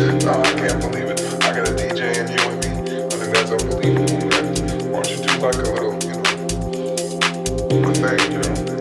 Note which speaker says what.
Speaker 1: No, I can't believe it. I got a DJ in here with me. I think that's unbelievable, man. Why don't you do like a little, you know, a thing, you know?